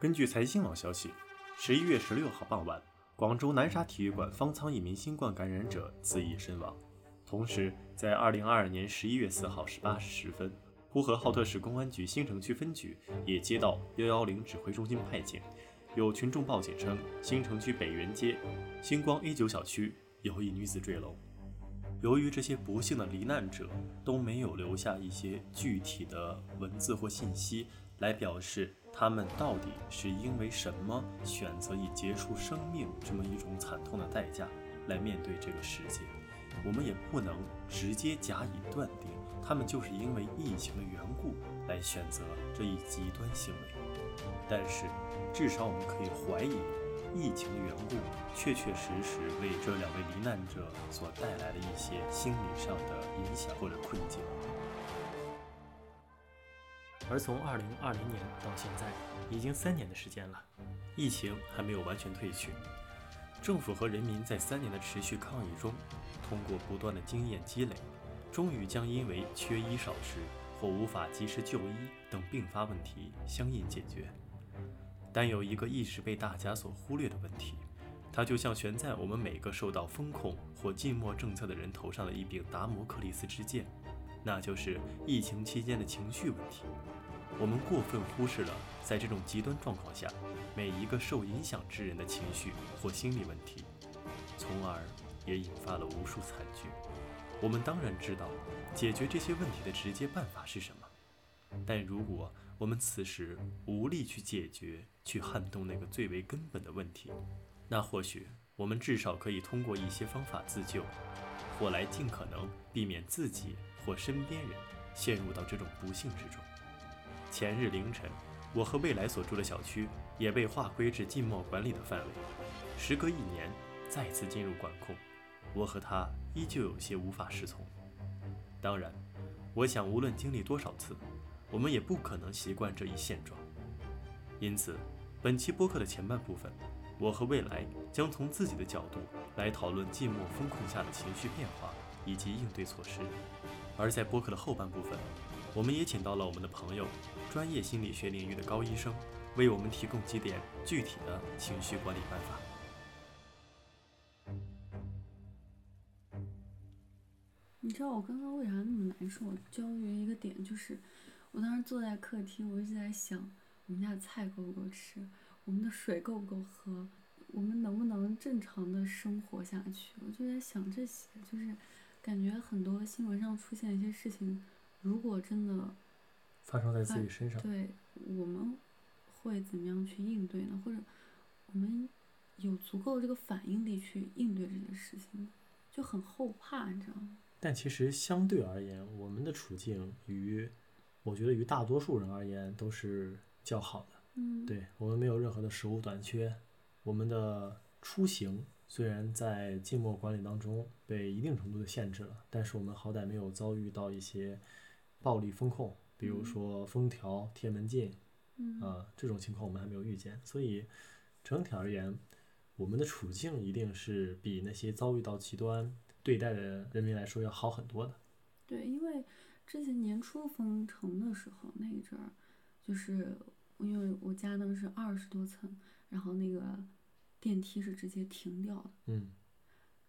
根据财新网消息，十一月十六号傍晚，广州南沙体育馆方舱一名新冠感染者自缢身亡。同时，在二零二二年十一月四号十八时十分，呼和浩特市公安局新城区分局也接到幺幺零指挥中心派遣，有群众报警称，新城区北园街星光 A 九小区有一女子坠楼。由于这些不幸的罹难者都没有留下一些具体的文字或信息来表示。他们到底是因为什么选择以结束生命这么一种惨痛的代价来面对这个世界？我们也不能直接假以断定，他们就是因为疫情的缘故来选择这一极端行为。但是，至少我们可以怀疑，疫情的缘故确确实实为这两位罹难者所带来了一些心理上的影响或者困境。而从二零二零年到现在，已经三年的时间了，疫情还没有完全退去。政府和人民在三年的持续抗疫中，通过不断的经验积累，终于将因为缺医少食或无法及时就医等并发问题相应解决。但有一个一直被大家所忽略的问题，它就像悬在我们每个受到风控或禁默政策的人头上的一柄达摩克利斯之剑，那就是疫情期间的情绪问题。我们过分忽视了，在这种极端状况下，每一个受影响之人的情绪或心理问题，从而也引发了无数惨剧。我们当然知道解决这些问题的直接办法是什么，但如果我们此时无力去解决、去撼动那个最为根本的问题，那或许我们至少可以通过一些方法自救，或来尽可能避免自己或身边人陷入到这种不幸之中。前日凌晨，我和未来所住的小区也被划归至静默管理的范围。时隔一年，再次进入管控，我和他依旧有些无法适从。当然，我想无论经历多少次，我们也不可能习惯这一现状。因此，本期播客的前半部分，我和未来将从自己的角度来讨论静默风控下的情绪变化以及应对措施；而在播客的后半部分，我们也请到了我们的朋友。专业心理学领域的高医生，为我们提供几点具体的情绪管理办法。你知道我刚刚为啥那么难受？焦虑一个点就是，我当时坐在客厅，我一直在想，我们家的菜够不够吃，我们的水够不够喝，我们能不能正常的生活下去？我就在想这些，就是感觉很多新闻上出现一些事情，如果真的。发生在自己身上，对，我们会怎么样去应对呢？或者我们有足够的这个反应力去应对这件事情，就很后怕，你知道吗？但其实相对而言，我们的处境与我觉得与大多数人而言都是较好的。嗯，对我们没有任何的食物短缺，我们的出行虽然在静默管理当中被一定程度的限制了，但是我们好歹没有遭遇到一些暴力风控。比如说封条、贴门禁，啊，这种情况我们还没有遇见，所以整体而言，我们的处境一定是比那些遭遇到极端对待的人民来说要好很多的。对，因为之前年初封城的时候那一阵儿，就是因为我家呢是二十多层，然后那个电梯是直接停掉的。嗯。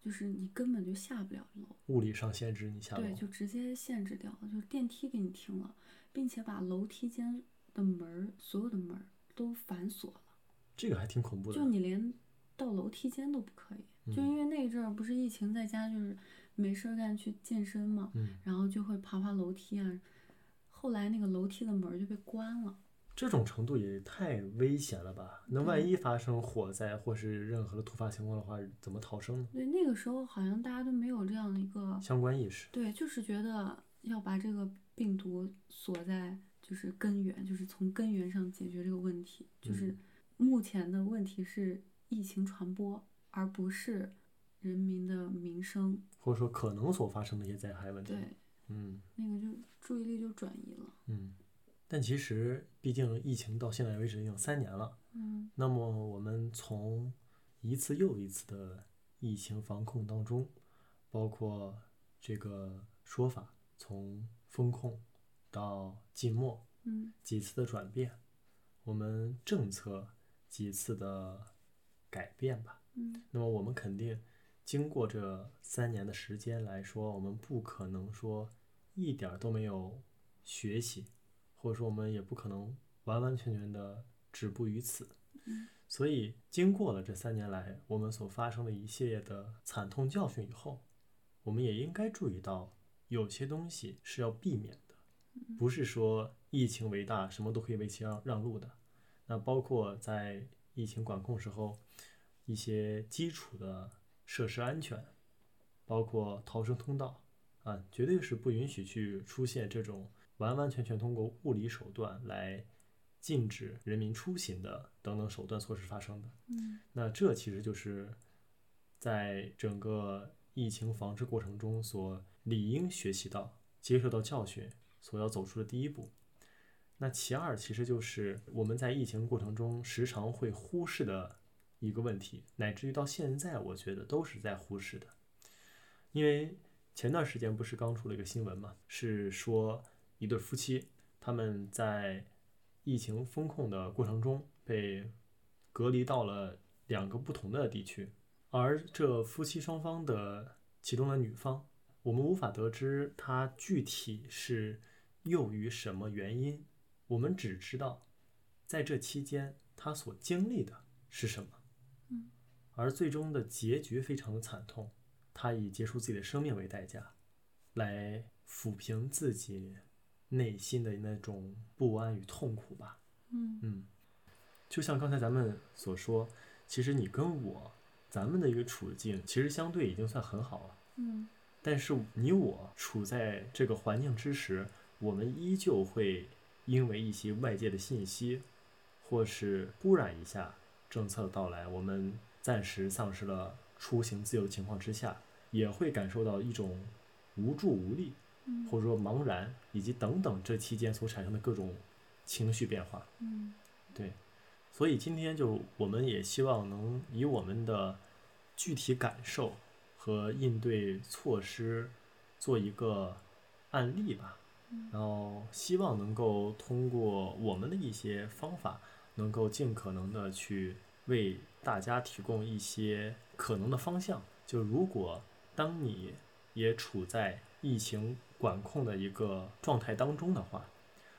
就是你根本就下不了楼，物理上限制你下楼。对，就直接限制掉了，就是电梯给你停了，并且把楼梯间的门儿，所有的门儿都反锁了。这个还挺恐怖的。就你连到楼梯间都不可以，就因为那阵儿不是疫情，在家就是没事儿干去健身嘛，然后就会爬爬楼梯啊。后来那个楼梯的门就被关了。这种程度也太危险了吧？那万一发生火灾或是任何的突发情况的话，怎么逃生呢？对，那个时候好像大家都没有这样的一个相关意识。对，就是觉得要把这个病毒锁在就是根源，就是从根源上解决这个问题。就是目前的问题是疫情传播，而不是人民的民生，或者说可能所发生的一些灾害问题。对，嗯，那个就注意力就转移了。嗯。但其实，毕竟疫情到现在为止已经三年了。嗯。那么，我们从一次又一次的疫情防控当中，包括这个说法，从风控到静默，嗯，几次的转变，我们政策几次的改变吧。嗯那么我们肯定经过这三年的时间来说，我们不可能说一点儿都没有学习，或者说我们也不可能完完全全的止步于此。嗯所以经过了这三年来我们所发生的一系列的惨痛教训以后，我们也应该注意到，有些东西是要避免的，不是说疫情为大，什么都可以为其让让路的。那包括在疫情管控时候，一些基础的设施安全，包括逃生通道啊，绝对是不允许去出现这种完完全全通过物理手段来禁止人民出行的等等手段措施发生的。嗯那这其实就是在整个疫情防治过程中所理应学习到、接受到教训所要走出的第一步。那其二，其实就是我们在疫情过程中时常会忽视的一个问题，乃至于到现在，我觉得都是在忽视的。因为前段时间不是刚出了一个新闻嘛，是说一对夫妻他们在疫情封控的过程中被隔离到了两个不同的地区，而这夫妻双方的其中的女方，我们无法得知她具体是由于什么原因，我们只知道在这期间她所经历的是什么，嗯，而最终的结局非常的惨痛，她以结束自己的生命为代价，来抚平自己内心的那种不安与痛苦吧。嗯嗯，就像刚才咱们所说，其实你跟我，咱们的一个处境，其实相对已经算很好了。嗯但是你我处在这个环境之时，我们依旧会因为一些外界的信息，或是忽然一下政策的到来，我们暂时丧失了出行自由的情况之下，也会感受到一种无助无力，嗯或者说茫然，以及等等这期间所产生的各种情绪变化。嗯对，所以今天就我们也希望能以我们的具体感受和应对措施做一个案例吧，嗯然后希望能够通过我们的一些方法，能够尽可能的去为大家提供一些可能的方向。就如果当你也处在疫情管控的一个状态当中的话，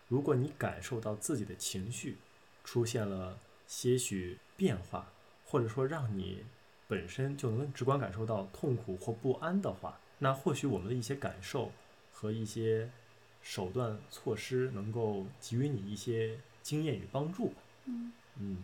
如果你感受到自己的情绪出现了些许变化，或者说让你本身就能直观感受到痛苦或不安的话，那或许我们的一些感受和一些手段措施能够给予你一些经验与帮助吧。嗯嗯，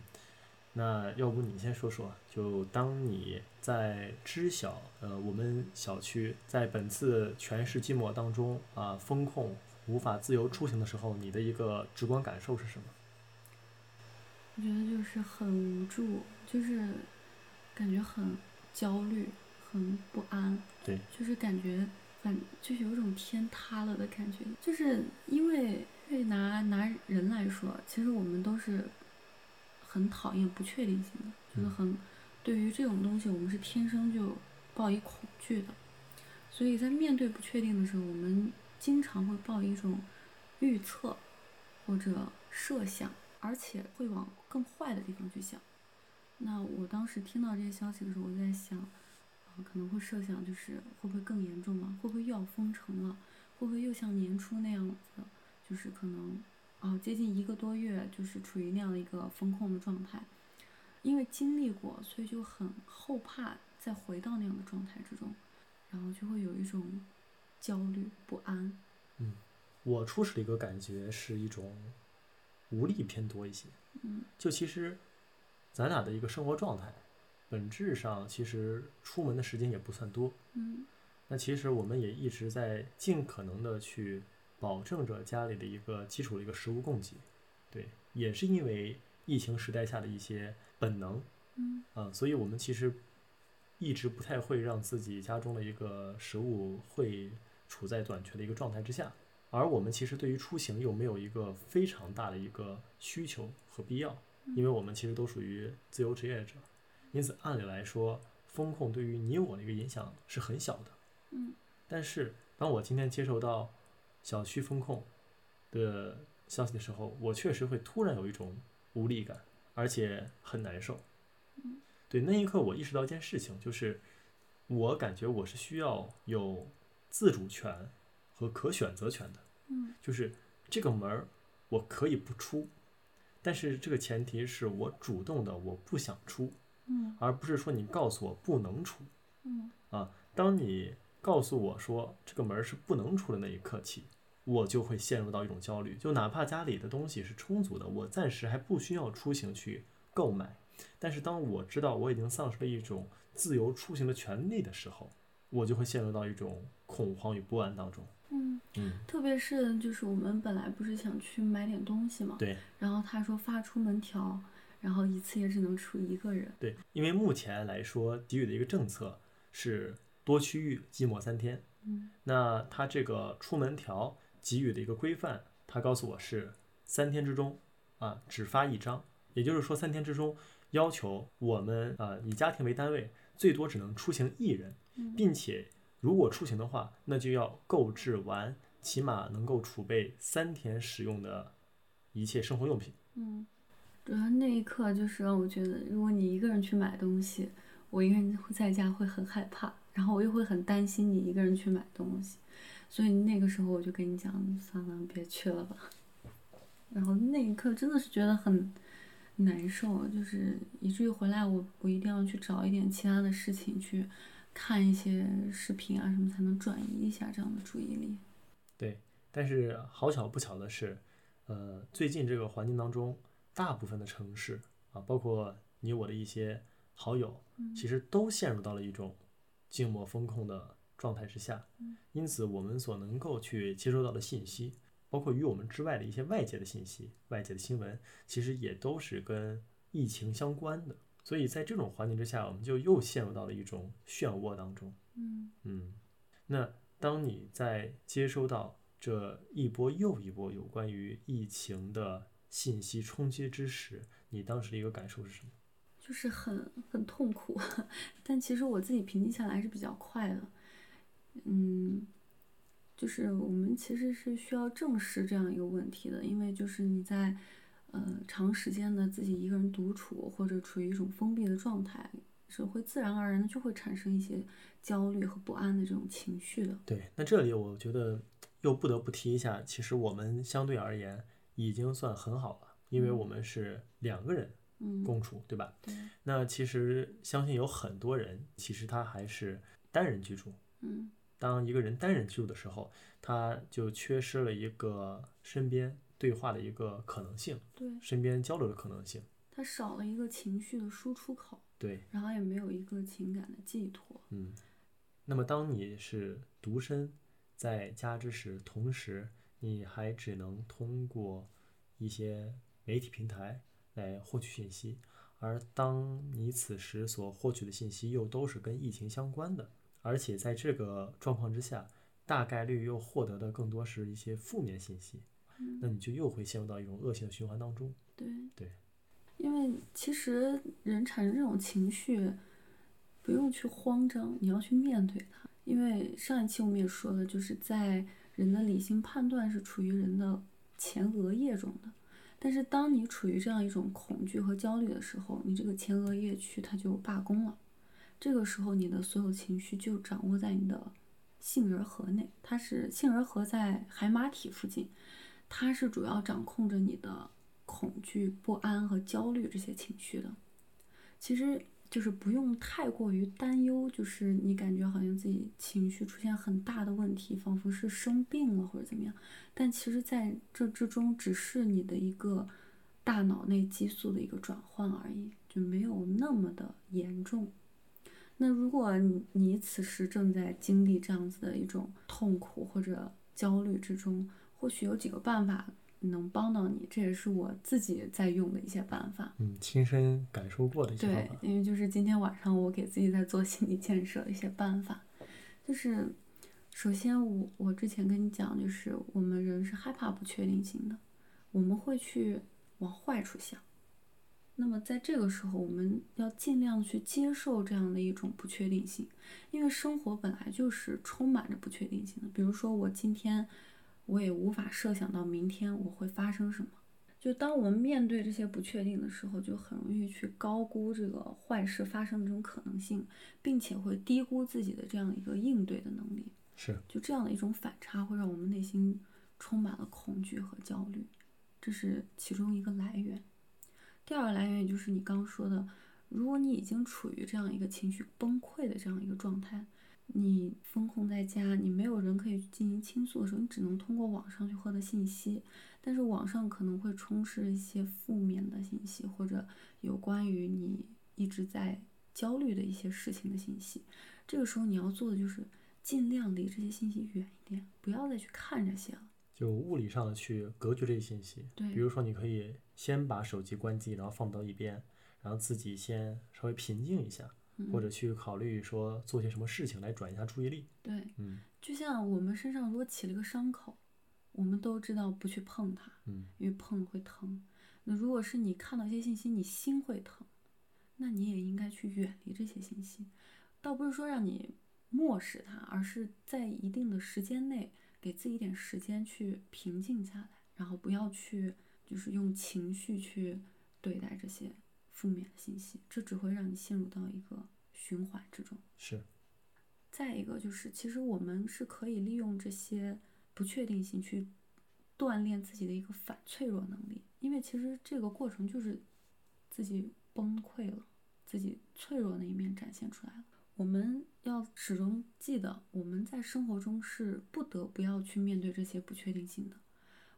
那要不你先说说，就当你在知晓呃我们小区在本次全市禁摩当中啊风控无法自由出行的时候，你的一个直观感受是什么？我觉得就是很无助，就是感觉很焦虑，很不安。对，就是感觉很就是有一种天塌了的感觉，就是因为因为拿拿人来说，其实我们都是很讨厌不确定性的，就是嗯很对于这种东西，我们是天生就抱以恐惧的，所以在面对不确定的时候，我们经常会抱一种预测或者设想，而且会往更坏的地方去想。那我当时听到这些消息的时候，我就在想，啊，可能会设想就是会不会更严重了？会不会又要封城了？会不会又像年初那样子，就是可能啊接近一个多月，就是处于那样的一个风控的状态？因为经历过，所以就很后怕再回到那样的状态之中，然后就会有一种焦虑不安。嗯我初始的一个感觉是一种无力偏多一些。嗯就其实咱俩的一个生活状态，本质上其实出门的时间也不算多。嗯那其实我们也一直在尽可能的去保证着家里的一个基础的一个食物供给，对，也是因为疫情时代下的一些本能嗯。啊、所以我们其实一直不太会让自己家中的一个食物会处在短缺的一个状态之下，而我们其实对于出行又没有一个非常大的一个需求和必要，因为我们其实都属于自由职业者，因此按理来说，风控对于你我的一个影响是很小的。嗯。但是当我今天接受到小区风控的消息的时候，我确实会突然有一种无力感，而且很难受。对，那一刻我意识到一件事情，就是我感觉我是需要有自主权和可选择权的。嗯就是这个门儿我可以不出，但是这个前提是我主动的，我不想出，嗯而不是说你告诉我不能出。嗯啊，当你告诉我说这个门是不能出的那一刻起，我就会陷入到一种焦虑。就哪怕家里的东西是充足的，我暂时还不需要出行去购买，但是当我知道我已经丧失了一种自由出行的权利的时候，我就会陷入到一种恐慌与不安当中。嗯，嗯，特别是就是我们本来不是想去买点东西嘛，对然后他说发出门条，然后一次也只能出一个人。对，因为目前来说给予的一个政策是多区域寂寞三天。嗯那它这个出门条给予的一个规范，它告诉我是三天之中啊只发一张，也就是说三天之中要求我们啊以家庭为单位，最多只能出行一人，嗯并且如果出行的话，那就要购置完起码能够储备三天使用的一切生活用品。嗯，主要那一刻就是让我觉得，如果你一个人去买东西，我一个人会在家会很害怕，然后我又会很担心你一个人去买东西，所以那个时候我就跟你讲，算了，别去了吧。然后那一刻真的是觉得很难受，就是以至于回来我我一定要去找一点其他的事情去看一些视频啊什么，才能转移一下这样的注意力。对但是好巧不巧的是，呃，最近这个环境当中，大部分的城市啊，包括你我的一些好友，其实都陷入到了一种静默风控的状态之下。因此，我们所能够去接收到的信息，包括与我们之外的一些外界的信息、外界的新闻，其实也都是跟疫情相关的。所以在这种环境之下，我们就又陷入到了一种漩涡当中。嗯嗯，那当你在接收到这一波又一波有关于疫情的信息冲击之时，你当时的一个感受是什么？就是很很痛苦，但其实我自己平静下来还是比较快的。嗯，就是我们其实是需要正视这样一个问题的，因为就是你在呃长时间的自己一个人独处或者处于一种封闭的状态，是会自然而然的就会产生一些焦虑和不安的这种情绪的。对，那这里我觉得又不得不提一下，其实我们相对而言已经算很好了，因为我们是两个人嗯，共处，对吧？对，那其实相信有很多人，其实他还是单人居住。嗯当一个人单人居住的时候，他就缺失了一个身边对话的一个可能性，对，身边交流的可能性。他少了一个情绪的输出口，对，然后也没有一个情感的寄托。嗯。那么当你是独身在家之时，同时你还只能通过一些媒体平台来获取信息，而当你此时所获取的信息又都是跟疫情相关的，而且在这个状况之下，大概率又获得的更多是一些负面信息，那你就又会陷入到一种恶性的循环当中。对对，因为其实人产生这种情绪，不用去慌张，你要去面对它。因为上一期我们也说了，就是在人的理性判断是处于人的前额叶中的，但是当你处于这样一种恐惧和焦虑的时候，你这个前额叶区它就罢工了，这个时候你的所有情绪就掌握在你的杏仁核内，它是杏仁核在海马体附近，它是主要掌控着你的恐惧、不安和焦虑这些情绪的。其实就是不用太过于担忧，就是你感觉好像自己情绪出现很大的问题，仿佛是生病了或者怎么样。但其实在这之中，只是你的一个大脑内激素的一个转换而已，就没有那么的严重。那如果你此时正在经历这样子的一种痛苦或者焦虑之中，或许有几个办法能帮到你，这也是我自己在用的一些办法。嗯，亲身感受过的一些方对，。因为就是今天晚上我给自己在做心理建设的一些办法，就是首先我我之前跟你讲，就是我们人是害怕不确定性的，我们会去往坏处想。那么在这个时候，我们要尽量去接受这样的一种不确定性，因为生活本来就是充满着不确定性的。比如说，我今天我也无法设想到明天我会发生什么，就当我们面对这些不确定的时候，就很容易去高估这个坏事发生的这种可能性，并且会低估自己的这样一个应对的能力。是，就这样的一种反差，会让我们内心充满了恐惧和焦虑，这是其中一个来源。第二个来源，也就是你刚说的，如果你已经处于这样一个情绪崩溃的这样一个状态。你封控在家，你没有人可以进行倾诉的时候，你只能通过网上去获得信息。但是网上可能会充斥一些负面的信息，或者有关于你一直在焦虑的一些事情的信息。这个时候你要做的就是尽量离这些信息远一点，不要再去看这些了。就物理上的去隔绝这些信息。对，比如说你可以先把手机关机，然后放到一边，然后自己先稍微平静一下。或者去考虑说做些什么事情来转移一下注意力。对，嗯，就像我们身上如果起了个伤口，我们都知道不去碰它，嗯，因为碰了会疼。那如果是你看到一些信息，你心会疼，那你也应该去远离这些信息。倒不是说让你漠视它，而是在一定的时间内给自己一点时间去平静下来，然后不要去就是用情绪去对待这些。负面的信息，这只会让你陷入到一个循环之中。是。再一个就是，其实我们是可以利用这些不确定性去锻炼自己的一个反脆弱能力，因为其实这个过程就是自己崩溃了，自己脆弱那一面展现出来了。我们要始终记得，我们在生活中是不得不要去面对这些不确定性的，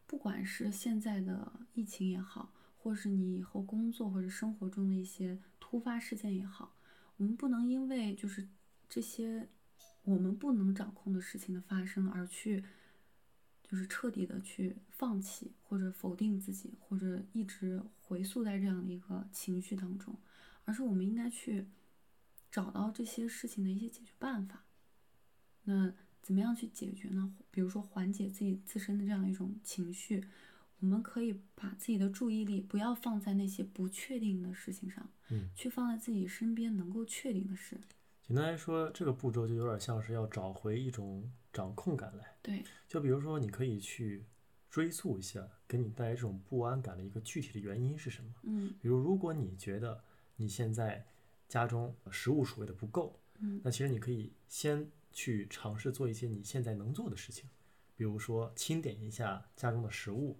不管是现在的疫情也好。或是你以后工作或者生活中的一些突发事件也好，我们不能因为就是这些我们不能掌控的事情的发生而去，就是彻底的去放弃或者否定自己，或者一直回溯在这样的一个情绪当中，而是我们应该去找到这些事情的一些解决办法。那怎么样去解决呢？比如说缓解自己自身的这样一种情绪。我们可以把自己的注意力不要放在那些不确定的事情上，嗯，去放在自己身边能够确定的事。简单来说，这个步骤就有点像是要找回一种掌控感来。对，就比如说，你可以去追溯一下给你带来这种不安感的一个具体的原因是什么。嗯，比如，如果你觉得你现在家中食物储备的不够，嗯，那其实你可以先去尝试做一些你现在能做的事情，比如说清点一下家中的食物。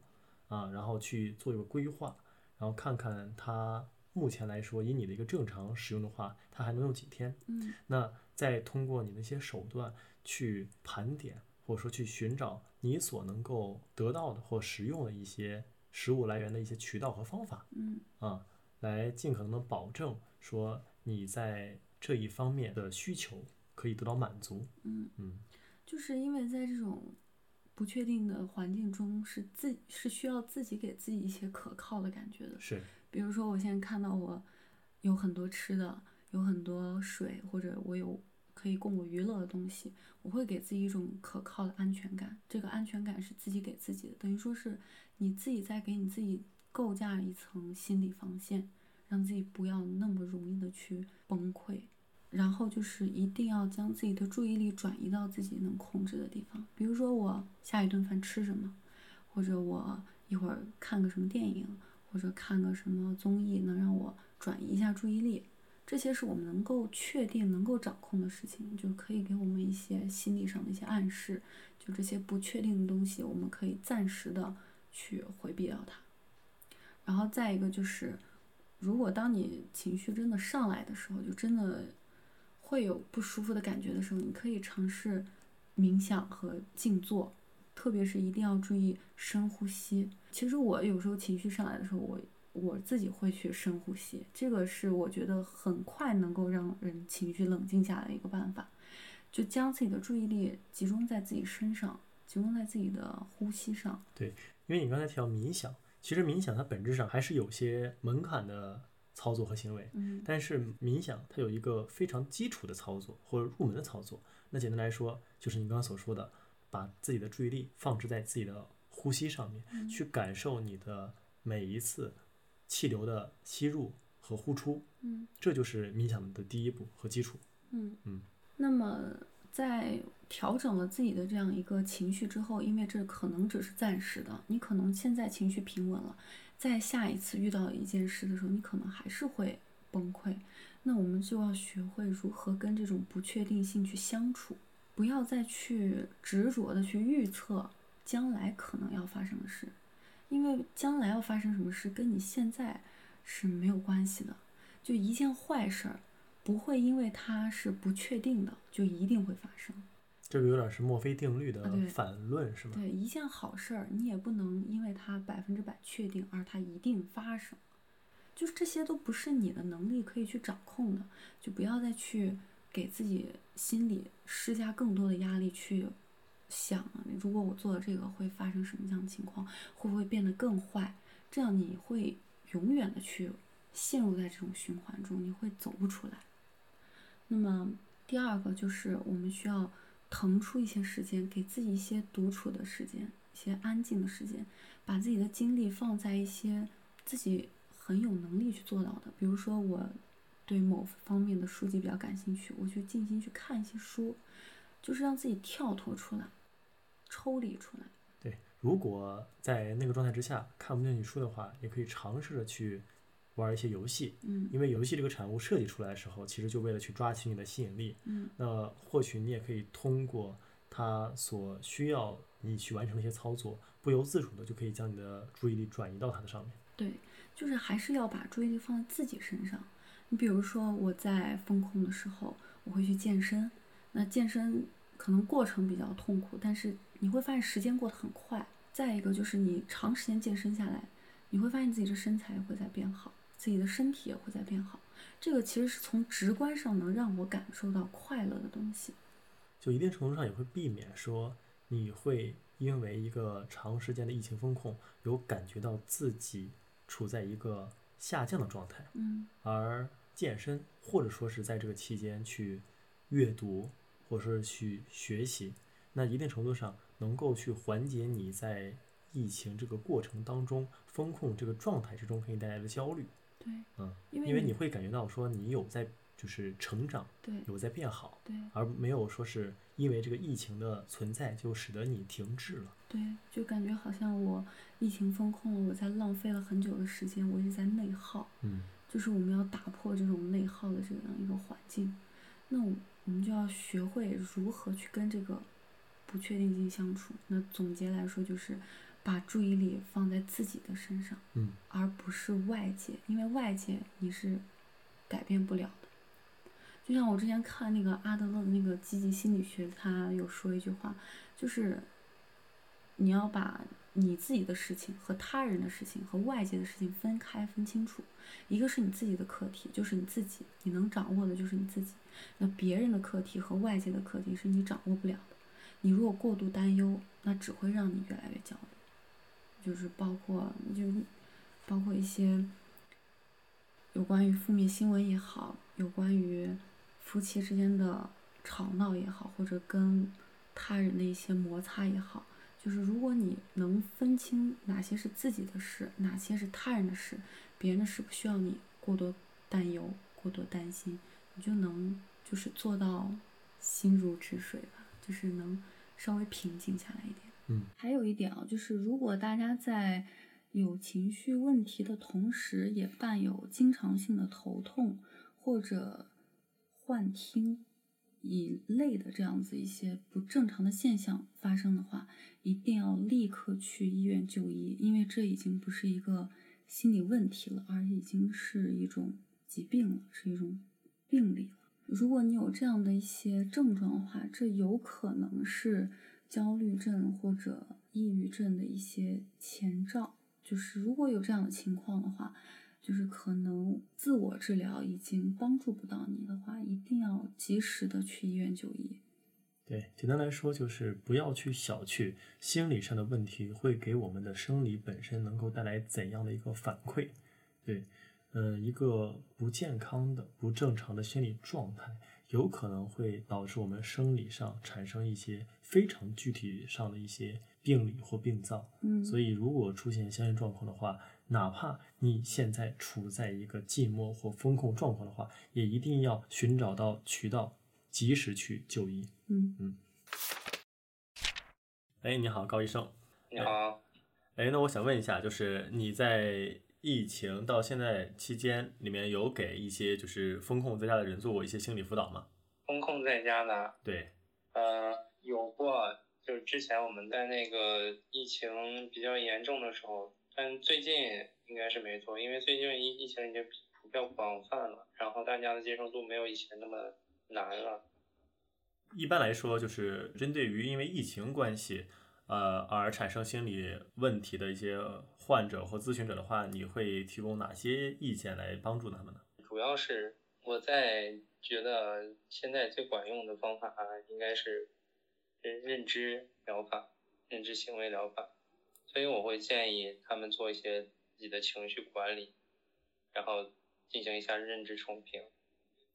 啊，然后去做一个规划，然后看看它目前来说，以你的一个正常使用的话，它还能用几天？嗯，那再通过你的一些手段去盘点，或者说去寻找你所能够得到的或使用的一些食物来源的一些渠道和方法。嗯，啊，来尽可能的保证说你在这一方面的需求可以得到满足。嗯嗯，就是因为在这种。不确定的环境中，是自是需要自己给自己一些可靠的感觉的。是，比如说我现在看到我有很多吃的，有很多水，或者我有可以供我娱乐的东西，我会给自己一种可靠的安全感。这个安全感是自己给自己的，等于说是你自己在给你自己构架一层心理防线，让自己不要那么容易的去崩溃。然后就是一定要将自己的注意力转移到自己能控制的地方，比如说我下一顿饭吃什么，或者我一会儿看个什么电影，或者看个什么综艺，能让我转移一下注意力。这些是我们能够确定、能够掌控的事情，就可以给我们一些心理上的一些暗示。就这些不确定的东西，我们可以暂时的去回避掉它。然后再一个就是，如果当你情绪真的上来的时候，就真的。会有不舒服的感觉的时候，你可以尝试冥想和静坐，特别是一定要注意深呼吸。其实我有时候情绪上来的时候，我我自己会去深呼吸，这个是我觉得很快能够让人情绪冷静下来的一个办法。就将自己的注意力集中在自己身上，集中在自己的呼吸上。对，因为你刚才提到冥想，其实冥想它本质上还是有些门槛的。操作和行为，嗯，但是冥想它有一个非常基础的操作或者入门的操作。那简单来说，就是你刚刚所说的，把自己的注意力放置在自己的呼吸上面，去感受你的每一次气流的吸入和呼出，嗯，这就是冥想的第一步和基础。嗯嗯。那么在调整了自己的这样一个情绪之后，因为这可能只是暂时的，你可能现在情绪平稳了。在下一次遇到一件事的时候，你可能还是会崩溃。那我们就要学会如何跟这种不确定性去相处，不要再去执着的去预测将来可能要发生的事，因为将来要发生什么事跟你现在是没有关系的。就一件坏事儿，不会因为它是不确定的就一定会发生。这个有点是墨菲定律的反论，是吗？对一件好事儿，你也不能因为它百分之百确定而它一定发生，就是这些都不是你的能力可以去掌控的，就不要再去给自己心里施加更多的压力，去想啊如果我做了这个会发生什么样的情况，会不会变得更坏？这样你会永远的去陷入在这种循环中，你会走不出来。那么第二个就是我们需要腾出一些时间，给自己一些独处的时间，一些安静的时间，把自己的精力放在一些自己很有能力去做到的。比如说，我对某方面的书籍比较感兴趣，我去静心去看一些书，就是让自己跳脱出来，抽离出来。对，如果在那个状态之下看不进去书的话，也可以尝试着去玩一些游戏，嗯因为游戏这个产物设计出来的时候，其实就为了去抓取你的吸引力。嗯那或许你也可以通过它所需要你去完成的一些操作，不由自主的就可以将你的注意力转移到它的上面。对，就是还是要把注意力放在自己身上。你比如说，我在风控的时候，我会去健身。那健身可能过程比较痛苦，但是你会发现时间过得很快。再一个就是你长时间健身下来，你会发现自己的身材会在变好，自己的身体也会在变好。这个其实是从直观上能让我感受到快乐的东西。就一定程度上也会避免说你会因为一个长时间的疫情风控，有感觉到自己处在一个下降的状态，嗯而健身或者说是在这个期间去阅读或者说是去学习，那一定程度上能够去缓解你在疫情这个过程当中风控这个状态之中给你带来的焦虑，对，嗯，因为因为你会感觉到说你有在就是成长，对有在变好，对而没有说是因为这个疫情的存在就使得你停滞了。对，就感觉好像我疫情风控了，我在浪费了很久的时间，我一直在内耗。嗯，就是我们要打破这种内耗的这样一个环境，那我我们就要学会如何去跟这个不确定性相处。那总结来说，就是把注意力放在自己的身上，嗯，而不是外界，因为外界你是改变不了的。就像我之前看那个阿德勒的那个积极心理学，他有说一句话，就是你要把你自己的事情和他人的事情和外界的事情分开分清楚。一个是你自己的课题，就是你自己，你能掌握的就是你自己。那别人的课题和外界的课题是你掌握不了的。你如果过度担忧，那只会让你越来越焦虑。就是包括就包括一些有关于负面新闻也好，有关于夫妻之间的吵闹也好，或者跟他人的一些摩擦也好，就是如果你能分清哪些是自己的事，哪些是他人的事，别人的事不需要你过多担忧、过多担心，你就能就是做到心如止水吧，就是能稍微平静下来一点。还有一点啊，就是如果大家在有情绪问题的同时，也伴有经常性的头痛或者幻听一类的这样子一些不正常的现象发生的话，一定要立刻去医院就医，因为这已经不是一个心理问题了，而已经是一种疾病了，是一种病理了。如果你有这样的一些症状的话，这有可能是焦虑症或者抑郁症的一些前兆。就是如果有这样的情况的话，就是可能自我治疗已经帮助不到你的话，一定要及时的去医院就医。对，简单来说就是不要去小觑心理上的问题会给我们的生理本身能够带来怎样的一个反馈。对，呃，一个不健康的、不正常的心理状态，有可能会导致我们生理上产生一些非常具体上的一些病理或病灶。嗯，所以，如果出现相应状况的话，哪怕你现在处在一个寂寞或风控状况的话，也一定要寻找到渠道，及时去就医。嗯嗯哎，你好，高医生。你好，哎，哎，那我想问一下，就是你在疫情到现在期间里面有给一些就是风控在家的人做过一些心理辅导吗？风控在家的，对，呃，有过，就是之前我们在那个疫情比较严重的时候，但最近应该是没做，因为最近疫疫情已经比较广泛了，然后大家的接受度没有以前那么难了。一般来说，就是针对于因为疫情关系，呃，而产生心理问题的一些患者或咨询者的话，你会提供哪些意见来帮助他们呢？主要是我在觉得现在最管用的方法应该是认认知疗法、认知行为疗法，所以我会建议他们做一些自己的情绪管理，然后进行一下认知重评，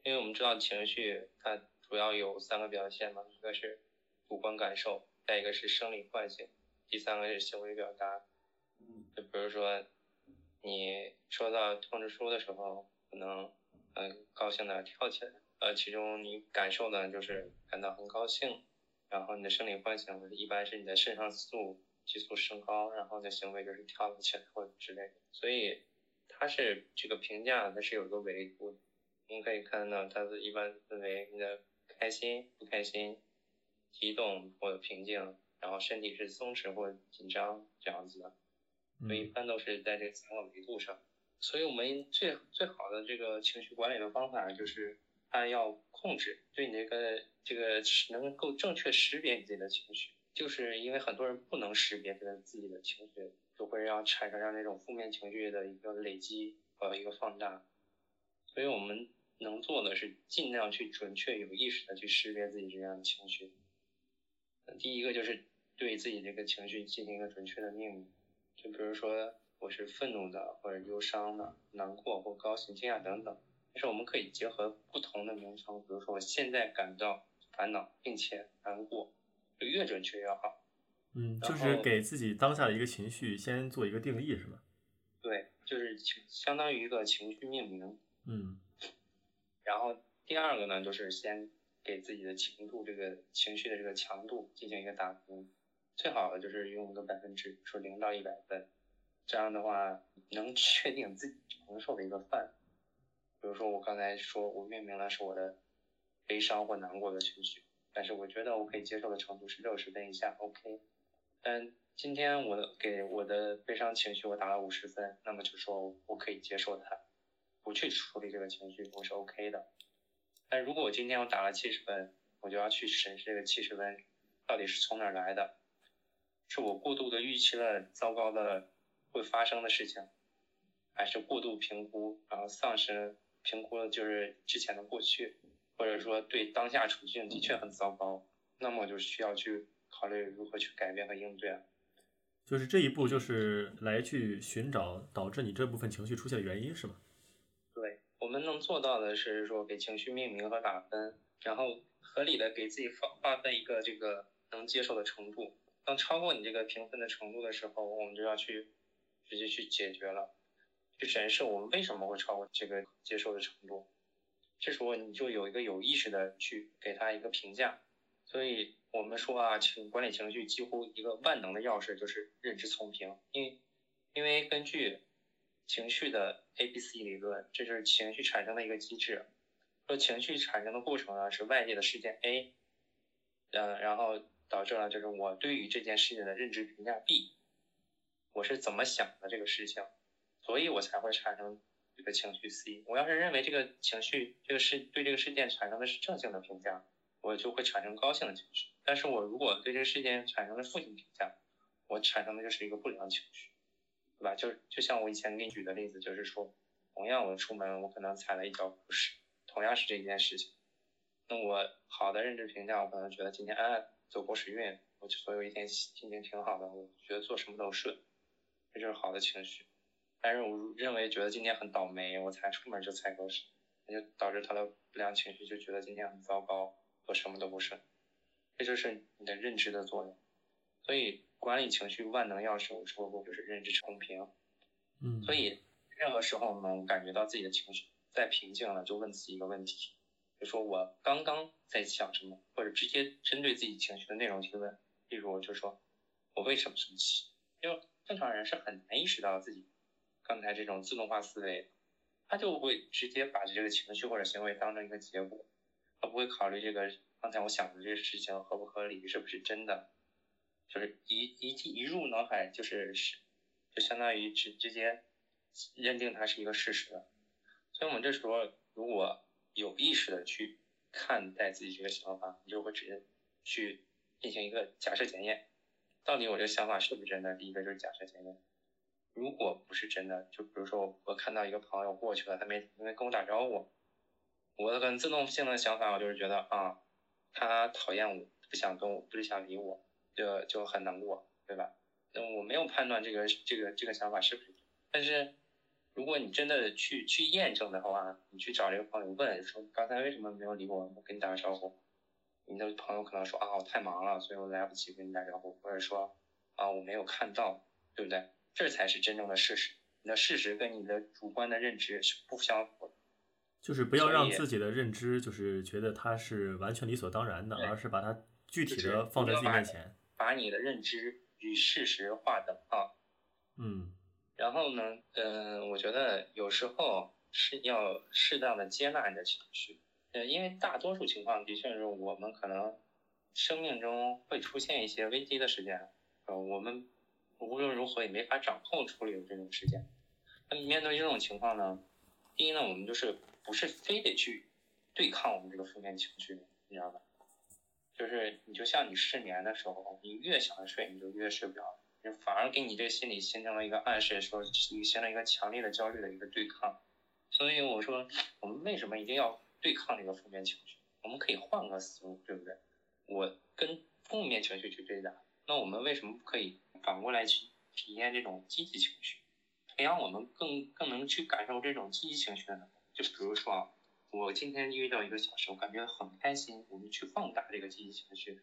因为我们知道情绪它。主要有三个表现嘛，一个是主观感受，再一个是生理唤醒，第三个是行为表达。就比如说，你收到通知书的时候，可能嗯高兴的跳起来，呃，其中你感受的就是感到很高兴，然后你的生理唤醒一般是你的肾上素激素升高，然后的行为就是跳了起来或者之类的。所以它是这个评价，它是有一个维度的，我们可以看到它是一般分为你的。开心、不开心、激动或者平静，然后身体是松弛或紧张这样子的，所以一般都是在这三个维度上。所以我们最最好的这个情绪管理的方法就是，它要控制对你这个这个能够正确识别你自己的情绪，就是因为很多人不能识别这个自己的情绪，就会让产生让那种负面情绪的一个累积和一个放大，所以我们。能做的是尽量去准确、有意识的去识别自己这样的情绪。第一个就是对自己这个情绪进行一个准确的命名，就比如说我是愤怒的，或者忧伤的、难过或高兴、惊讶等等。但是我们可以结合不同的名称，比如说我现在感到烦恼并且难过，就越准确越好。嗯，就是给自己当下的一个情绪先做一个定义，是吗？对，就是相当于一个情绪命名。嗯。然后第二个呢，就是先给自己的情度这个情绪的这个强度进行一个打分，最好的就是用一个百分制，说零到一百分，这样的话能确定自己承受的一个范。比如说我刚才说我命名了是我的悲伤或难过的情绪，但是我觉得我可以接受的程度是六十分以下，OK。但今天我给我的悲伤情绪我打了五十分，那么就说我可以接受它。不去处理这个情绪，我是 OK 的。但如果我今天我打了七十分，我就要去审视这个七十分到底是从哪儿来的，是我过度的预期了糟糕的会发生的事情，还是过度评估，然后丧失评估了就是之前的过去，或者说对当下处境的确很糟糕，那么我就需要去考虑如何去改变和应对。就是这一步，就是来去寻找导致你这部分情绪出现的原因，是吗？我们能做到的是说给情绪命名和打分，然后合理的给自己划划分一个这个能接受的程度。当超过你这个评分的程度的时候，我们就要去直接去解决了，去审视我们为什么会超过这个接受的程度。这时候你就有一个有意识的去给他一个评价。所以我们说啊，情管理情绪几乎一个万能的钥匙就是认知从评，因为因为根据。情绪的 A B C 理论，这就是情绪产生的一个机制。说情绪产生的过程呢，是外界的事件 A，嗯，然后导致了就是我对于这件事情的认知评价 B，我是怎么想的这个事情，所以我才会产生这个情绪 C。我要是认为这个情绪这个事对这个事件产生的是正性的评价，我就会产生高兴的情绪。但是我如果对这个事件产生了负性评价，我产生的就是一个不良情绪。对吧？就就像我以前给你举的例子，就是说，同样我出门，我可能踩了一脚狗屎，同样是这件事情，那我好的认知评价，我可能觉得今天啊走狗屎运，我所有一天心情挺好的，我觉得做什么都顺，这就是好的情绪。但是我认为觉得今天很倒霉，我才出门就踩狗屎，那就导致他的不良情绪，就觉得今天很糟糕，做什么都不顺，这就是你的认知的作用，所以。管理情绪万能钥匙，我说过就是认知重平。嗯，所以任何时候我们感觉到自己的情绪在平静了，就问自己一个问题，就说我刚刚在想什么，或者直接针对自己情绪的内容去问。例如，就说我为什么生气？因为正常人是很难意识到自己刚才这种自动化思维，他就会直接把这个情绪或者行为当成一个结果，他不会考虑这个刚才我想的这个事情合不合理，是不是真的，就是一一进一入脑海就是是，就相当于直直接认定它是一个事实。所以我们这时候如果有意识的去看待自己这个想法，你就会直接去进行一个假设检验。到底我这个想法是不是真的？第一个就是假设检验，如果不是真的，就比如说我看到一个朋友过去了，他没没跟我打招呼，我的很自动性的想法，我就是觉得啊，他讨厌我，不想跟我，不是想理我，就就很难过，对吧？那我没有判断这个这个这个想法是不是，但是如果你真的去去验证的话，你去找这个朋友问说，刚才为什么没有理我？我跟你打个招呼。你的朋友可能说啊，我太忙了，所以我来不及跟你打招呼，或者说啊，我没有看到，对不对？这才是真正的事实。你的事实跟你的主观的认知是不相符的。就是不要让自己的认知就是觉得它是完全理所当然的，而是把它具体的放在自己面前。把你的认知与事实划等号。嗯。然后呢，嗯，我觉得有时候是要适当的接纳你的情绪。呃，因为大多数情况的确是我们可能生命中会出现一些危机的事件，呃，我们无论如何也没法掌控处理的这种事件。那面对这种情况呢，第一呢，我们就是不是非得去对抗我们这个负面情绪，你知道吧？就是你就像你失眠的时候，你越想睡，你就越睡不着，就反而给你这心理形成了一个暗示，说你形成一个强烈的焦虑的一个对抗。所以我说，我们为什么一定要？对抗这个负面情绪，我们可以换个思路，对不对？我跟负面情绪去对打，那我们为什么不可以反过来去体验这种积极情绪，培养我们更更能去感受这种积极情绪的能力？就比如说，我今天遇到一个小事，我感觉很开心，我们去放大这个积极情绪。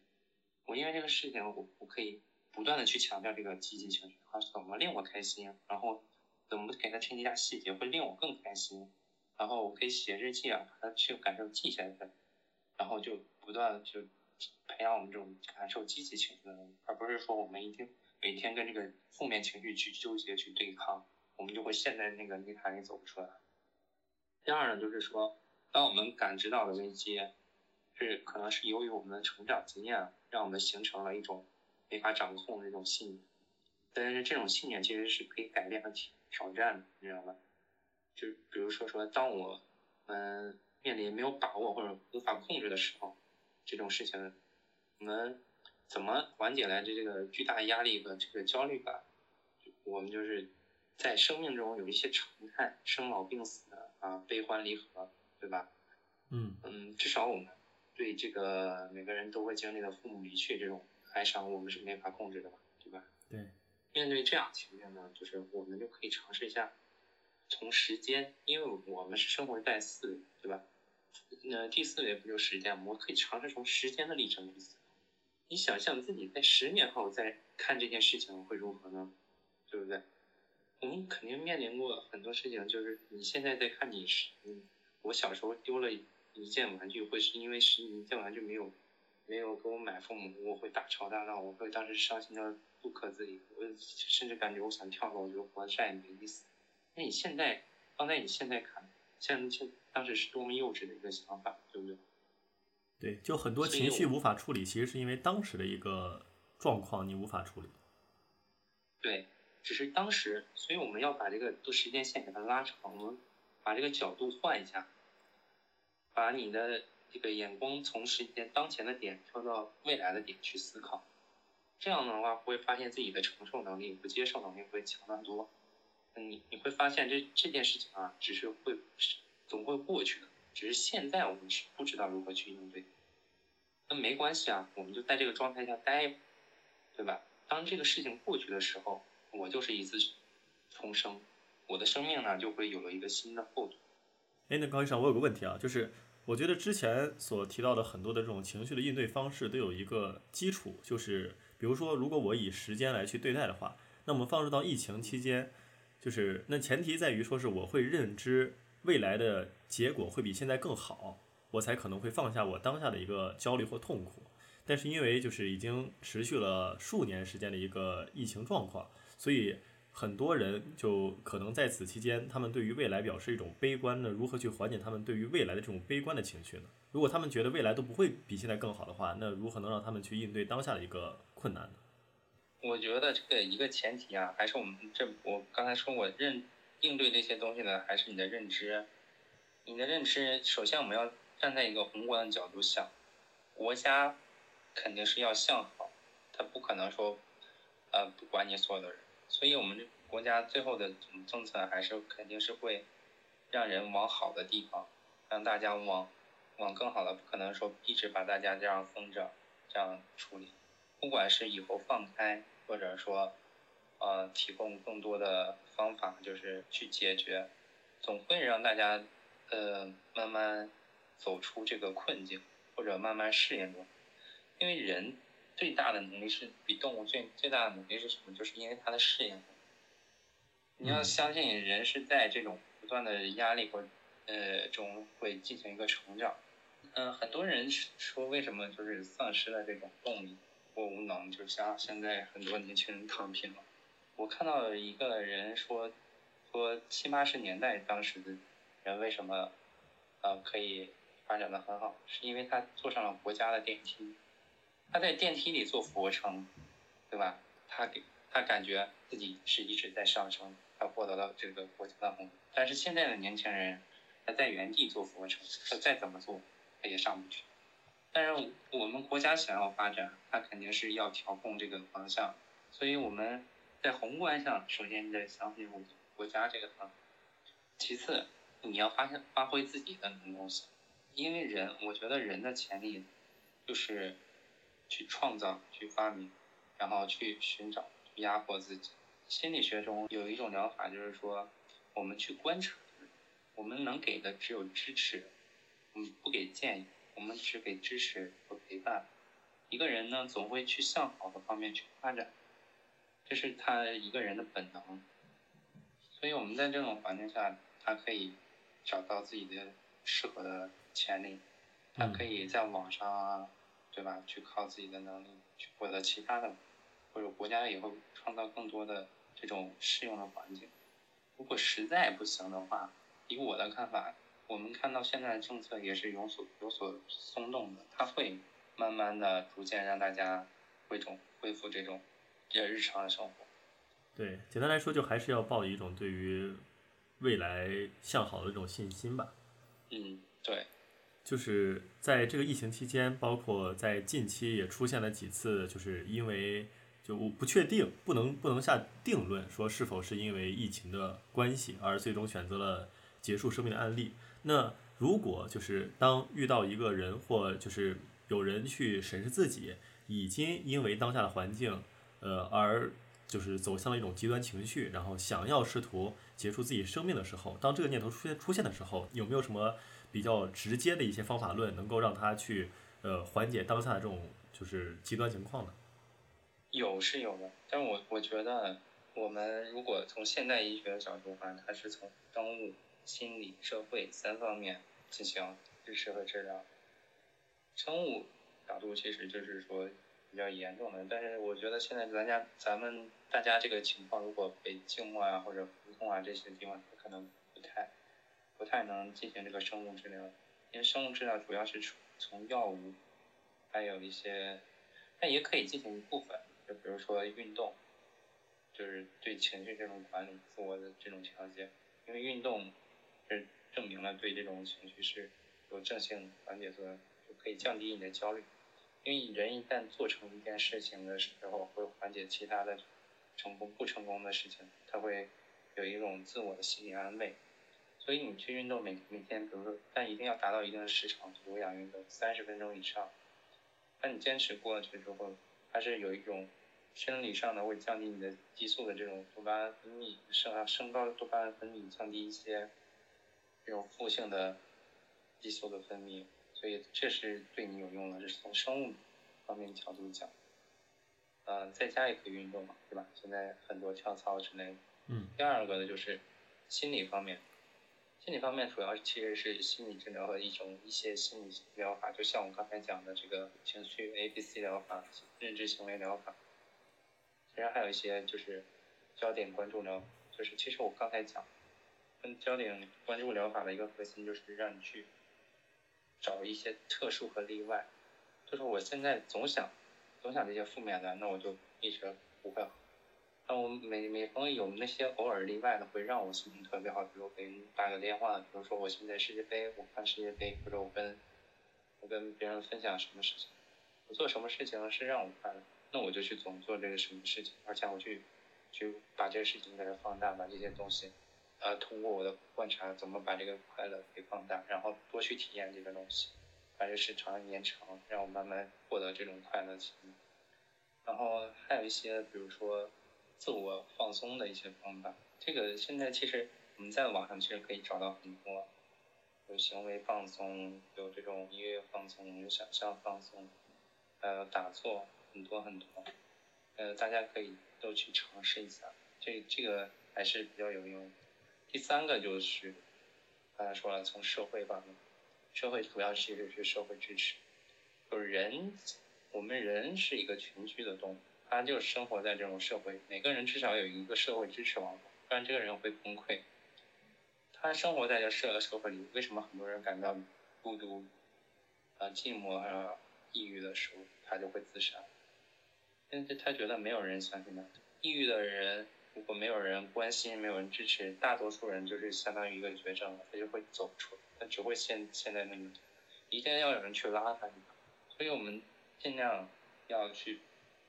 我因为这个事情，我我可以不断的去强调这个积极情绪，它怎么令我开心，然后怎么给它添加细节，会令我更开心。然后我可以写日记啊，把它去感受记下来，然后就不断就培养我们这种感受积极情绪的能力，而不是说我们一定每天跟这个负面情绪去纠结去对抗，我们就会陷在那个泥潭里走不出来。第二呢，就是说，当我们感知到的危机，是可能是由于我们的成长经验，让我们形成了一种没法掌控的一种信念，但是这种信念其实是可以改变和挑战的，你知道吗？就比如说说，当我们面临没有把握或者无法控制的时候，这种事情，我们怎么缓解来这这个巨大压力和这个焦虑感？我们就是在生命中有一些常态，生老病死啊，悲欢离合，对吧？嗯嗯，至少我们对这个每个人都会经历的父母离去这种哀伤，我们是没法控制的吧，对吧？对。面对这样情境呢，就是我们就可以尝试一下。从时间，因为我们是生活在四维，对吧？那第四维不就时间吗？我可以尝试从时间的历程去思考。你想象自己在十年后再看这件事情会如何呢？对不对？我们肯定面临过很多事情，就是你现在在看你是，嗯，我小时候丢了一件玩具，会是因为是一件玩具没有没有给我买，父母我会大吵大闹，我会当时伤心的不可自已，我甚至感觉我想跳楼，我觉得活着再也没意思。那你现在放在你现在看，现现当时是多么幼稚的一个想法，对不对？对，就很多情绪无法处理，其实是因为当时的一个状况你无法处理。对，只是当时，所以我们要把这个都时间线给它拉长，我们把这个角度换一下，把你的这个眼光从时间当前的点跳到未来的点去思考，这样的话会发现自己的承受能力和接受能力会强很多。你你会发现这这件事情啊，只是会是总会过去的，只是现在我们是不知道如何去应对。那没关系啊，我们就在这个状态下待，对吧？当这个事情过去的时候，我就是一次重生，我的生命呢就会有了一个新的厚度。哎，那高医生，我有个问题啊，就是我觉得之前所提到的很多的这种情绪的应对方式都有一个基础，就是比如说，如果我以时间来去对待的话，那么放置到疫情期间。就是那前提在于说是我会认知未来的结果会比现在更好，我才可能会放下我当下的一个焦虑或痛苦。但是因为就是已经持续了数年时间的一个疫情状况，所以很多人就可能在此期间，他们对于未来表示一种悲观的，如何去缓解他们对于未来的这种悲观的情绪呢？如果他们觉得未来都不会比现在更好的话，那如何能让他们去应对当下的一个困难呢？我觉得这个一个前提啊，还是我们这我刚才说我认应对这些东西呢，还是你的认知。你的认知，首先我们要站在一个宏观的角度想，国家肯定是要向好，它不可能说，呃，不管你所有的人。所以，我们这国家最后的政策还是肯定是会让人往好的地方，让大家往往更好的，不可能说一直把大家这样封着，这样处理。不管是以后放开，或者说，呃，提供更多的方法，就是去解决，总会让大家。呃，慢慢走出这个困境，或者慢慢适应中，因为人最大的能力是比动物最最大的能力是什么？就是因为它的适应。你要相信人是在这种不断的压力或呃中会进行一个成长。嗯，很多人说为什么就是丧失了这种动力或无能，就像现在很多年轻人躺平了。我看到一个人说，说七八十年代当时的。人为什么，呃，可以发展的很好？是因为他坐上了国家的电梯，他在电梯里做俯卧撑，对吧？他给他感觉自己是一直在上升，他获得了这个国家的红利。但是现在的年轻人，他在原地做俯卧撑，他再怎么做，他也上不去。但是我们国家想要发展，他肯定是要调控这个方向。所以我们在宏观上，首先你得相信我们国家这个方向，其次。你要发现发挥自己的能动性，因为人，我觉得人的潜力就是去创造、去发明，然后去寻找、去压迫自己。心理学中有一种疗法，就是说我们去观察，我们能给的只有支持，我们不给建议，我们只给支持和陪伴。一个人呢，总会去向好的方面去发展，这是他一个人的本能。所以我们在这种环境下，他可以。找到自己的适合的潜力，他可以在网上啊，对吧？去靠自己的能力去获得其他的，或者国家也会创造更多的这种适用的环境。如果实在不行的话，以我的看法，我们看到现在的政策也是有所有所松动的，它会慢慢的逐渐让大家恢种恢复这种比较日常的生活。对，简单来说，就还是要抱一种对于。未来向好的这种信心吧。嗯，对，就是在这个疫情期间，包括在近期也出现了几次，就是因为就我不确定，不能不能下定论说是否是因为疫情的关系而最终选择了结束生命的案例。那如果就是当遇到一个人或就是有人去审视自己，已经因为当下的环境，呃而。就是走向了一种极端情绪，然后想要试图结束自己生命的时候，当这个念头出现出现的时候，有没有什么比较直接的一些方法论，能够让他去呃缓解当下的这种就是极端情况呢？有是有的，但我我觉得我们如果从现代医学的角度看，它是从生物、心理、社会三方面进行支持和治疗。生物角度其实就是说。比较严重的，但是我觉得现在咱家咱们大家这个情况，如果被静默啊或者胡同啊这些地方，可能不太不太能进行这个生物治疗，因为生物治疗主要是从药物，还有一些，但也可以进行一部分，就比如说运动，就是对情绪这种管理、自我的这种调节，因为运动是证明了对这种情绪是有正性缓解作用，就可以降低你的焦虑。因为人一旦做成一件事情的时候，会缓解其他的成功不成功的事情，他会有一种自我的心理安慰。所以你去运动，每每天，比如说，但一定要达到一定的时长，有氧运动三十分钟以上。那你坚持过去之后，它是有一种生理上的会降低你的激素的这种多巴胺分泌，升升高多巴胺分泌，降低一些这种负性的激素的分泌。所以这是对你有用的，这是从生物方面角度讲。呃，在家也可以运动嘛，对吧？现在很多跳操之类的。嗯。第二个呢，就是心理方面。心理方面主要其实是心理治疗和一种一些心理疗法，就像我刚才讲的这个情绪 A B C 疗法、认知行为疗法。其实还有一些就是焦点关注疗，就是其实我刚才讲，跟焦点关注疗法的一个核心就是让你去找一些特殊和例外。就是我现在总想总想这些负面的，那我就一直不会好。我每每逢有那些偶尔例外的，会让我心情特别好。比如给人打个电话，比如说我现在世界杯，我看世界杯，或者我跟我跟别人分享什么事情，我做什么事情是让我快乐，那我就去总做这个什么事情，而且我去去把这个事情给它放大，把这些东西，呃，通过我的观察，怎么把这个快乐给放大，然后多去体验这个东西，把这时长延长，让我慢慢获得这种快乐情。然后还有一些，比如说。自我放松的一些方法，这个现在其实我们在网上其实可以找到很多，有行为放松，有这种音乐放松，有想象放松，还有打坐，很多很多，呃，大家可以都去尝试一下，这这个还是比较有用。第三个就是，刚才说了，从社会方面，社会主要其实是社会支持，就是人，我们人是一个群居的动物。他就生活在这种社会，每个人至少有一个社会支持网络，不然这个人会崩溃。他生活在这社社会里，为什么很多人感到孤独、啊寂寞啊抑郁的时候，他就会自杀？因为他觉得没有人相信他。抑郁的人如果没有人关心、没有人支持，大多数人就是相当于一个绝症了，他就会走出，他只会陷陷在那里，一定要有人去拉他一把。所以我们尽量要去。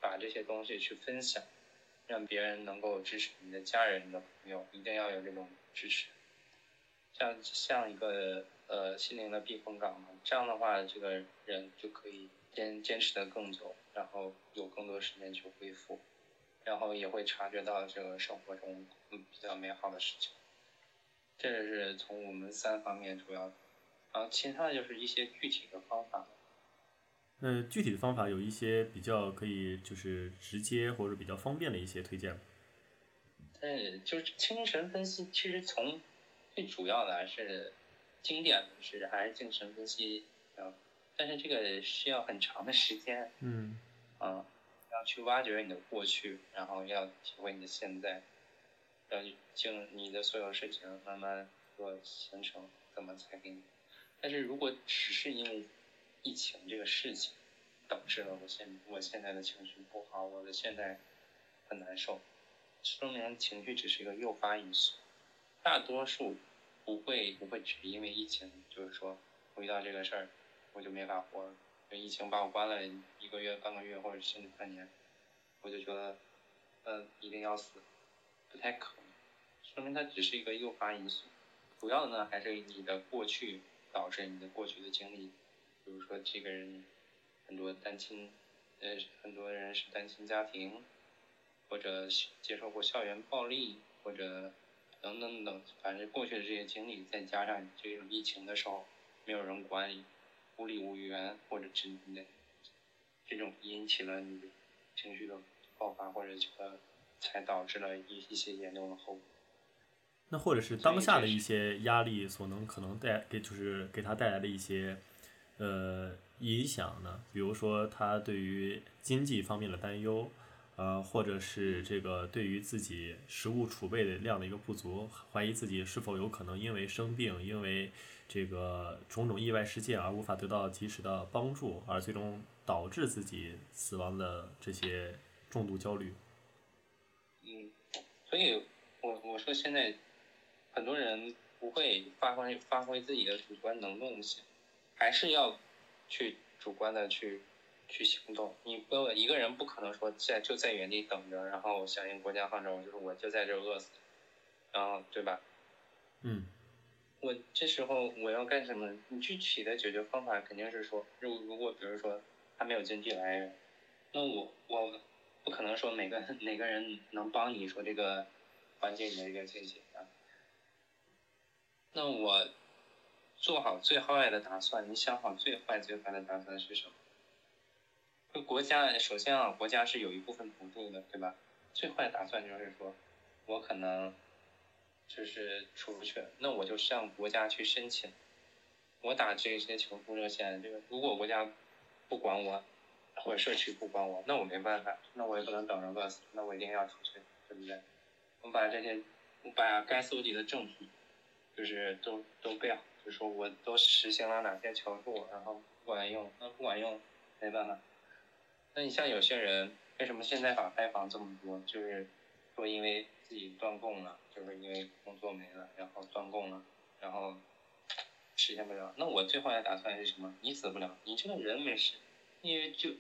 把这些东西去分享，让别人能够支持你的家人、你的朋友，一定要有这种支持，像像一个呃心灵的避风港嘛。这样的话，这个人就可以坚坚持的更久，然后有更多时间去恢复，然后也会察觉到这个生活中嗯比较美好的事情。这是从我们三方面主要，然后其他的就是一些具体的方法。呃，具体的方法有一些比较可以，就是直接或者比较方便的一些推荐。嗯，就是精神分析，其实从最主要的还是经典的是还是精神分析啊，但是这个需要很长的时间。嗯。啊，要去挖掘你的过去，然后要体会你的现在，要经你的所有事情慢慢做形成，怎么才给你？但是如果只是因为疫情这个事情导致了我现我现在的情绪不好，我的现在很难受，说明情绪只是一个诱发因素，大多数不会不会只因为疫情，就是说我遇到这个事儿我就没法活了，疫情把我关了一个月、半个月或者甚至半年，我就觉得嗯一定要死，不太可能，说明它只是一个诱发因素，主要的呢还是你的过去导致你的过去的经历。比如说，这个人很多单亲，呃，很多人是单亲家庭，或者接受过校园暴力，或者等等等，反正过去的这些经历，再加上这种疫情的时候没有人管理，孤立无援，或者之类的，这种引起了你情绪的爆发，或者这个才导致了一一些严重的后果。那或者是当下的一些压力所能可能带给，就是给他带来的一些。呃，影响呢？比如说，他对于经济方面的担忧，呃，或者是这个对于自己食物储备的量的一个不足，怀疑自己是否有可能因为生病，因为这个种种意外事件而无法得到及时的帮助，而最终导致自己死亡的这些重度焦虑。嗯，所以我我说现在很多人不会发挥发挥自己的主观能动性。还是要去主观的去去行动，你不一个人不可能说在就在原地等着，然后响应国家号召，就是我就在这饿死，然后对吧？嗯。我这时候我要干什么？你具体的解决方法肯定是说，如如果比如说他没有经济来源，那我我不可能说每个哪个人能帮你说这个缓解你的一个经济啊，那我。做好最坏的打算，你想好最坏最坏的打算是什么？就国家首先啊，国家是有一部分补助的，对吧？最坏的打算就是说，我可能就是出不去，那我就向国家去申请，我打这些求助热线，这个如果国家不管我，或者社区不管我，那我没办法，那我也不能等着饿死，那我一定要出去，对不对？我把这些，我把该搜集的证据，就是都都备好，就说我都实行了哪些求助，然后不管用，那不管用没办法。那你像有些人，为什么现在法开房这么多？就是说因为自己断供了，就是因为工作没了，然后断供了，然后实现不了。那我最后的打算是什么？你死不了，你这个人没事，因为就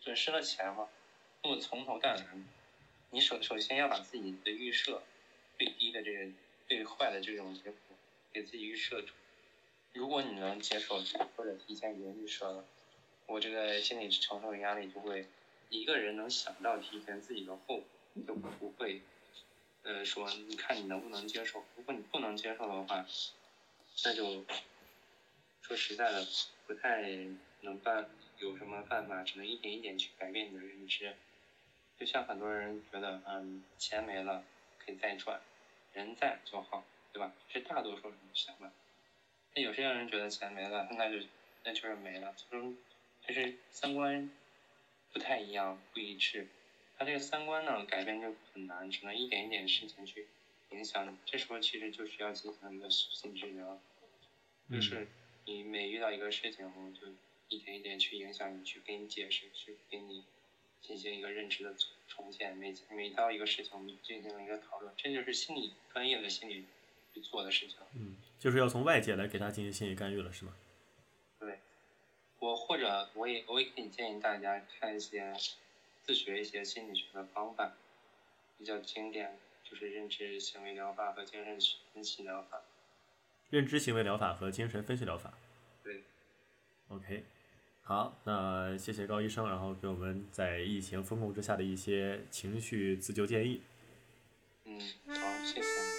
损失了钱嘛。那么从头到尾，你首首先要把自己的预设最低的这个最坏的这种结果给自己预设住。如果你能接受或者提前已经预设了，我这个心理承受的压力就会一个人能想到提前自己的后果，就不会呃说你看你能不能接受。如果你不能接受的话，那就说实在的不太能办有什么办法，只能一点一点去改变你的认知。就像很多人觉得，嗯，钱没了可以再赚，人在就好，对吧？是大多数人的想法。那有些人觉得钱没了，那就那就是没了，就是就是三观不太一样，不一致。他这个三观呢，改变就很难，只能一点一点事情去影响你。这时候其实就需要进行一个心理治疗，就是你每遇到一个事情，我就一点一点去影响你，去给你解释，去给你。进行一个认知的重建，每每到一个事情，我们进行了一个讨论，这就是心理专业的心理去做的事情。嗯，就是要从外界来给他进行心理干预了，是吗？对，我或者我也我也可以建议大家看一些自学一些心理学的方法，比较经典，就是认知行为疗法和精神分析疗法。认知行为疗法和精神分析疗法。对。OK。好，那谢谢高医生，然后给我们在疫情风控之下的一些情绪自救建议。嗯，好，谢谢。